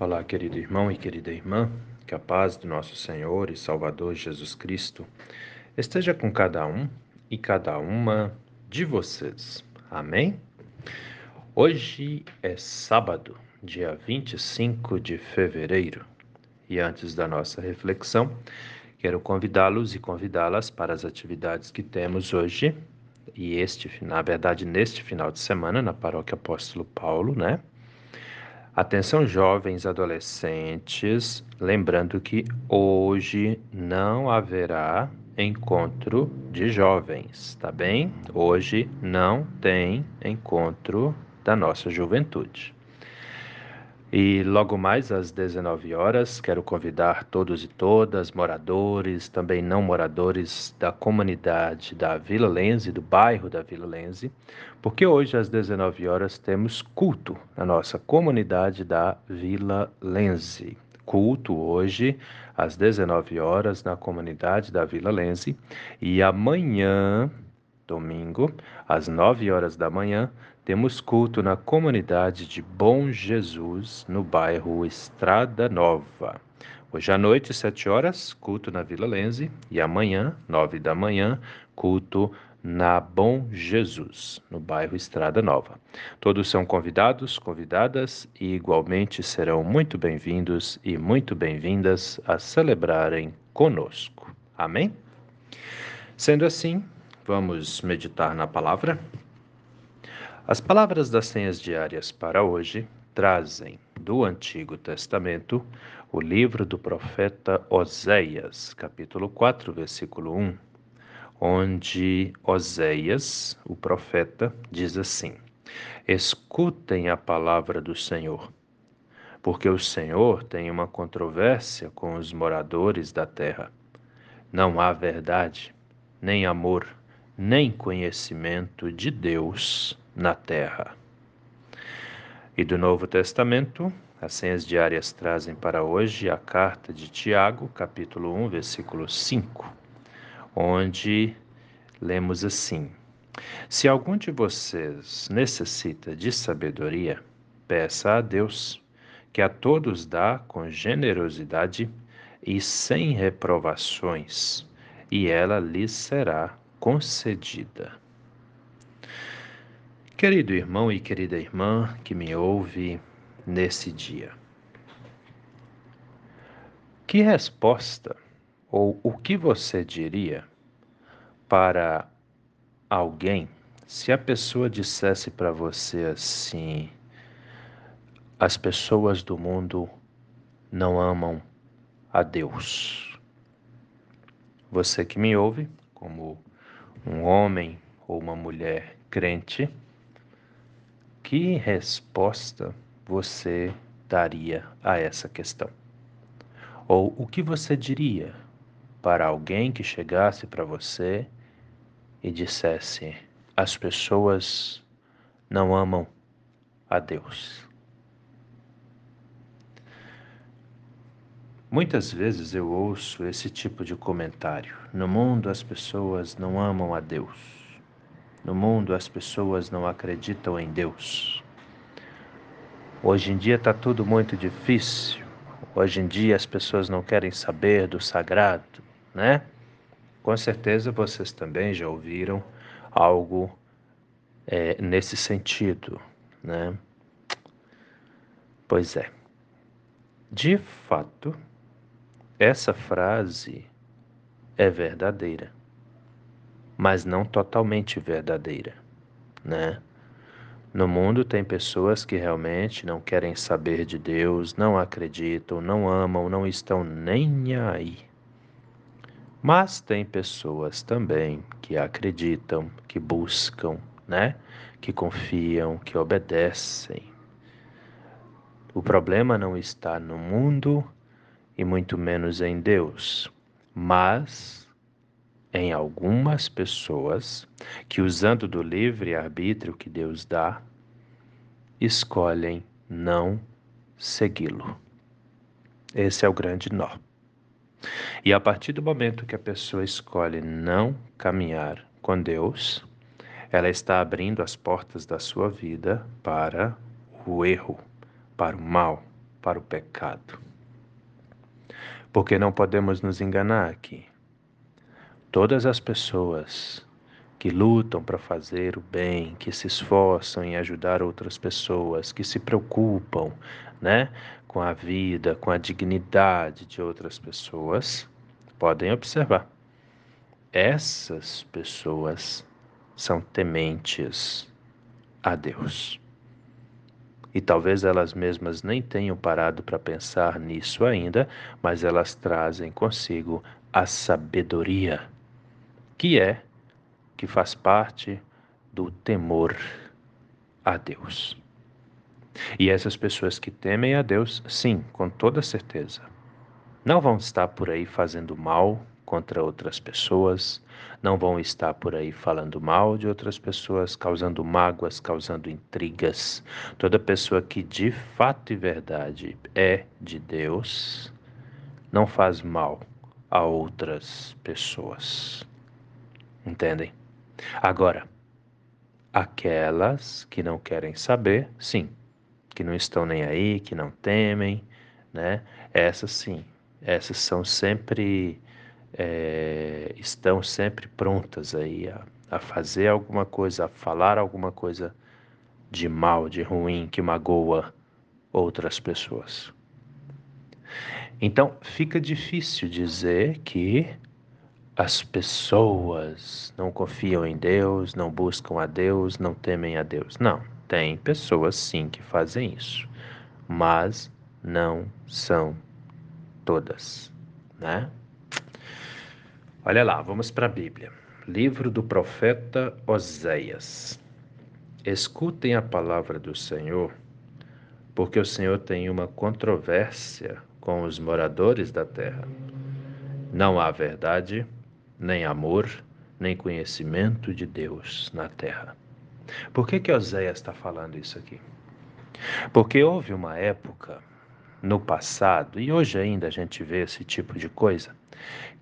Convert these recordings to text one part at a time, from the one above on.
Olá, querido irmão e querida irmã, que a paz do nosso Senhor e Salvador Jesus Cristo esteja com cada um e cada uma de vocês. Amém? Hoje é sábado, dia 25 de fevereiro, e antes da nossa reflexão, quero convidá-los e convidá-las para as atividades que temos hoje e este, na verdade, neste final de semana na Paróquia Apóstolo Paulo, né? Atenção, jovens adolescentes, lembrando que hoje não haverá encontro de jovens, tá bem? Hoje não tem encontro da nossa juventude. E logo mais às 19 horas, quero convidar todos e todas, moradores, também não moradores da comunidade da Vila Lense, do bairro da Vila Lense, porque hoje às 19 horas temos culto na nossa comunidade da Vila Lense. Culto hoje às 19 horas na comunidade da Vila Lense e amanhã, domingo, às 9 horas da manhã, temos culto na comunidade de Bom Jesus, no bairro Estrada Nova. Hoje à noite, sete horas, culto na Vila Lense. E amanhã, nove da manhã, culto na Bom Jesus, no bairro Estrada Nova. Todos são convidados, convidadas e igualmente serão muito bem-vindos e muito bem-vindas a celebrarem conosco. Amém? Sendo assim, vamos meditar na palavra. As palavras das senhas diárias para hoje trazem do Antigo Testamento o livro do profeta Oséias, capítulo 4, versículo 1, onde Oséias, o profeta, diz assim: Escutem a palavra do Senhor, porque o Senhor tem uma controvérsia com os moradores da terra. Não há verdade, nem amor, nem conhecimento de Deus na terra. E do Novo Testamento, as senhas diárias trazem para hoje a carta de Tiago, capítulo 1, versículo 5, onde lemos assim: Se algum de vocês necessita de sabedoria, peça a Deus, que a todos dá com generosidade e sem reprovações, e ela lhes será concedida. Querido irmão e querida irmã que me ouve nesse dia, que resposta ou o que você diria para alguém se a pessoa dissesse para você assim: as pessoas do mundo não amam a Deus? Você que me ouve, como um homem ou uma mulher crente, que resposta você daria a essa questão? Ou o que você diria para alguém que chegasse para você e dissesse: as pessoas não amam a Deus? Muitas vezes eu ouço esse tipo de comentário. No mundo as pessoas não amam a Deus. No mundo, as pessoas não acreditam em Deus. Hoje em dia está tudo muito difícil. Hoje em dia as pessoas não querem saber do sagrado, né? Com certeza vocês também já ouviram algo é, nesse sentido, né? Pois é. De fato, essa frase é verdadeira mas não totalmente verdadeira, né? No mundo tem pessoas que realmente não querem saber de Deus, não acreditam, não amam, não estão nem aí. Mas tem pessoas também que acreditam, que buscam, né? Que confiam, que obedecem. O problema não está no mundo e muito menos em Deus, mas em algumas pessoas que, usando do livre arbítrio que Deus dá, escolhem não segui-lo. Esse é o grande nó. E a partir do momento que a pessoa escolhe não caminhar com Deus, ela está abrindo as portas da sua vida para o erro, para o mal, para o pecado. Porque não podemos nos enganar aqui. Todas as pessoas que lutam para fazer o bem, que se esforçam em ajudar outras pessoas, que se preocupam, né, com a vida, com a dignidade de outras pessoas, podem observar. Essas pessoas são tementes a Deus. E talvez elas mesmas nem tenham parado para pensar nisso ainda, mas elas trazem consigo a sabedoria, que é, que faz parte do temor a Deus. E essas pessoas que temem a Deus, sim, com toda certeza, não vão estar por aí fazendo mal contra outras pessoas, não vão estar por aí falando mal de outras pessoas, causando mágoas, causando intrigas. Toda pessoa que de fato e verdade é de Deus não faz mal a outras pessoas. Entendem? Agora, aquelas que não querem saber, sim, que não estão nem aí, que não temem, né? Essas sim, essas são sempre é, estão sempre prontas aí a, a fazer alguma coisa, a falar alguma coisa de mal, de ruim, que magoa outras pessoas. Então, fica difícil dizer que as pessoas não confiam em Deus, não buscam a Deus, não temem a Deus. Não, tem pessoas sim que fazem isso, mas não são todas, né? Olha lá, vamos para a Bíblia. Livro do profeta Oséias. Escutem a palavra do Senhor, porque o Senhor tem uma controvérsia com os moradores da terra. Não há verdade, nem amor, nem conhecimento de Deus na terra. Por que que Oséias está falando isso aqui? Porque houve uma época no passado, e hoje ainda a gente vê esse tipo de coisa,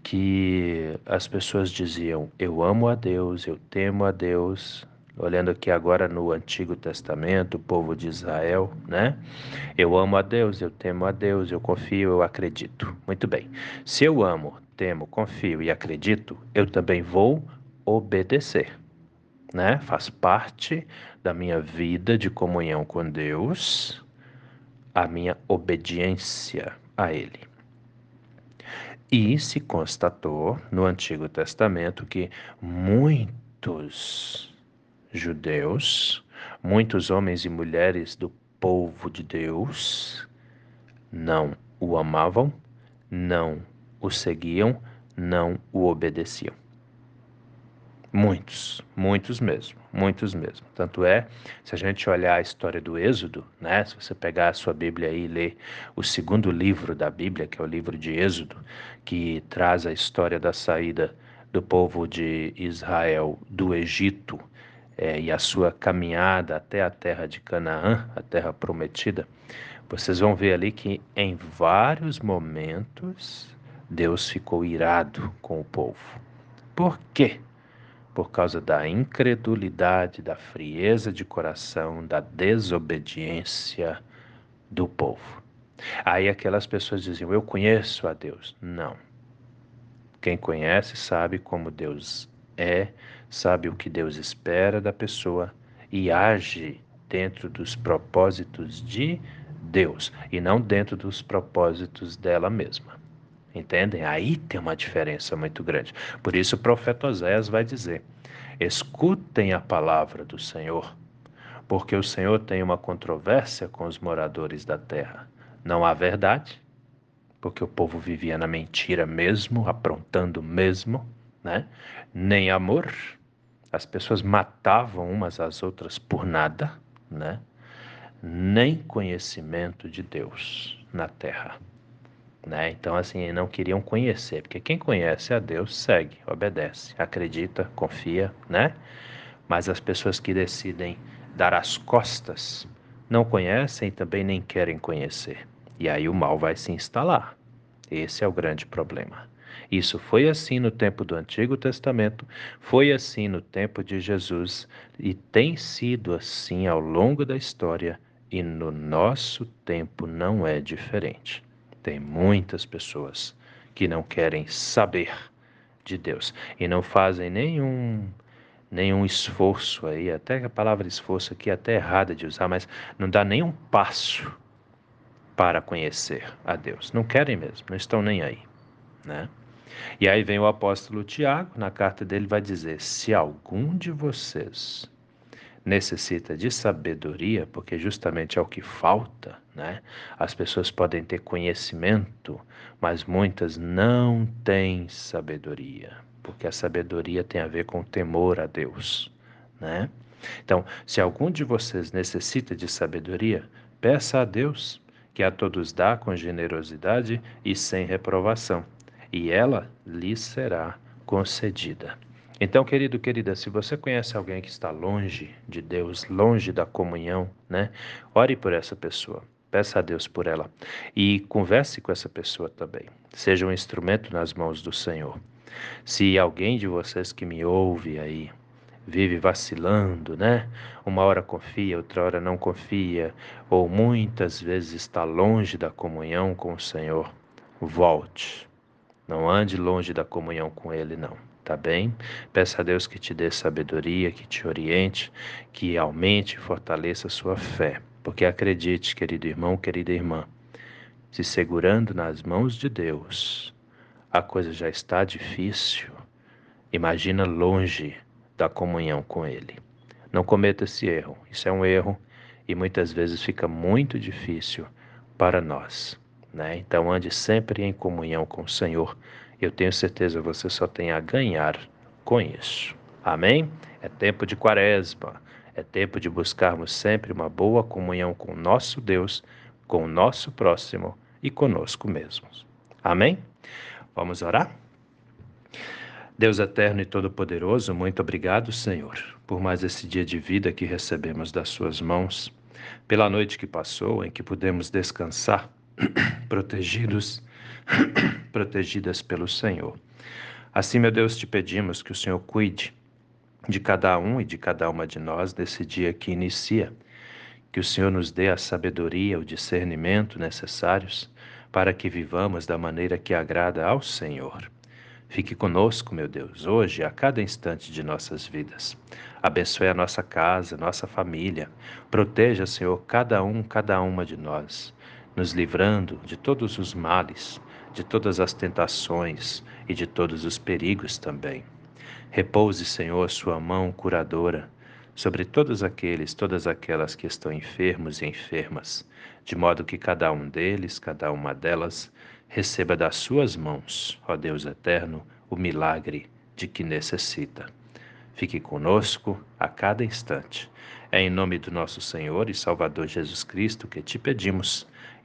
que as pessoas diziam: Eu amo a Deus, eu temo a Deus. Olhando aqui agora no Antigo Testamento, o povo de Israel, né? Eu amo a Deus, eu temo a Deus, eu confio, eu acredito. Muito bem. Se eu amo, temo, confio e acredito, eu também vou obedecer, né? Faz parte da minha vida de comunhão com Deus, a minha obediência a Ele. E se constatou no Antigo Testamento que muitos judeus, muitos homens e mulheres do povo de Deus, não o amavam, não o seguiam, não o obedeciam. Muitos, muitos mesmo, muitos mesmo. Tanto é, se a gente olhar a história do Êxodo, né, se você pegar a sua Bíblia e ler o segundo livro da Bíblia, que é o livro de Êxodo, que traz a história da saída do povo de Israel do Egito é, e a sua caminhada até a terra de Canaã, a terra prometida, vocês vão ver ali que em vários momentos Deus ficou irado com o povo. Por quê? por causa da incredulidade, da frieza de coração, da desobediência do povo. Aí aquelas pessoas diziam: Eu conheço a Deus. Não. Quem conhece sabe como Deus é, sabe o que Deus espera da pessoa e age dentro dos propósitos de Deus e não dentro dos propósitos dela mesma. Entendem? Aí tem uma diferença muito grande. Por isso o profeta Oséias vai dizer: Escutem a palavra do Senhor, porque o Senhor tem uma controvérsia com os moradores da terra. Não há verdade, porque o povo vivia na mentira mesmo, aprontando mesmo, né? Nem amor, as pessoas matavam umas às outras por nada, né? Nem conhecimento de Deus na terra. Né? Então, assim, não queriam conhecer, porque quem conhece a Deus segue, obedece, acredita, confia, né? Mas as pessoas que decidem dar as costas não conhecem e também nem querem conhecer. E aí o mal vai se instalar. Esse é o grande problema. Isso foi assim no tempo do Antigo Testamento, foi assim no tempo de Jesus e tem sido assim ao longo da história e no nosso tempo não é diferente. Tem muitas pessoas que não querem saber de Deus e não fazem nenhum nenhum esforço aí, até a palavra esforço aqui é até errada de usar, mas não dá nenhum passo para conhecer a Deus. Não querem mesmo, não estão nem aí, né? E aí vem o apóstolo Tiago, na carta dele vai dizer: se algum de vocês necessita de sabedoria, porque justamente é o que falta, né? As pessoas podem ter conhecimento, mas muitas não têm sabedoria, porque a sabedoria tem a ver com temor a Deus, né? Então, se algum de vocês necessita de sabedoria, peça a Deus, que a todos dá com generosidade e sem reprovação, e ela lhe será concedida. Então, querido, querida, se você conhece alguém que está longe de Deus, longe da comunhão, né? Ore por essa pessoa. Peça a Deus por ela e converse com essa pessoa também. Seja um instrumento nas mãos do Senhor. Se alguém de vocês que me ouve aí vive vacilando, né? Uma hora confia, outra hora não confia, ou muitas vezes está longe da comunhão com o Senhor, volte. Não ande longe da comunhão com Ele, não tá bem? Peça a Deus que te dê sabedoria, que te oriente, que aumente e fortaleça a sua fé. Porque acredite, querido irmão, querida irmã, se segurando nas mãos de Deus, a coisa já está difícil. Imagina longe da comunhão com Ele. Não cometa esse erro. Isso é um erro e muitas vezes fica muito difícil para nós. Né? Então ande sempre em comunhão com o Senhor eu tenho certeza você só tem a ganhar com isso. Amém? É tempo de quaresma. É tempo de buscarmos sempre uma boa comunhão com o nosso Deus, com o nosso próximo e conosco mesmos. Amém? Vamos orar? Deus eterno e todo-poderoso, muito obrigado, Senhor, por mais esse dia de vida que recebemos das Suas mãos, pela noite que passou, em que pudemos descansar, protegidos protegidas pelo Senhor. Assim, meu Deus, te pedimos que o Senhor cuide de cada um e de cada uma de nós nesse dia que inicia. Que o Senhor nos dê a sabedoria, o discernimento necessários para que vivamos da maneira que agrada ao Senhor. Fique conosco, meu Deus, hoje, a cada instante de nossas vidas. Abençoe a nossa casa, nossa família. Proteja, Senhor, cada um, cada uma de nós, nos livrando de todos os males, de todas as tentações e de todos os perigos também. Repouse, Senhor, sua mão curadora sobre todos aqueles, todas aquelas que estão enfermos e enfermas, de modo que cada um deles, cada uma delas, receba das suas mãos, ó Deus eterno, o milagre de que necessita. Fique conosco a cada instante. É em nome do nosso Senhor e Salvador Jesus Cristo que te pedimos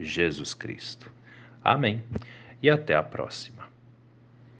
Jesus Cristo. Amém. E até a próxima.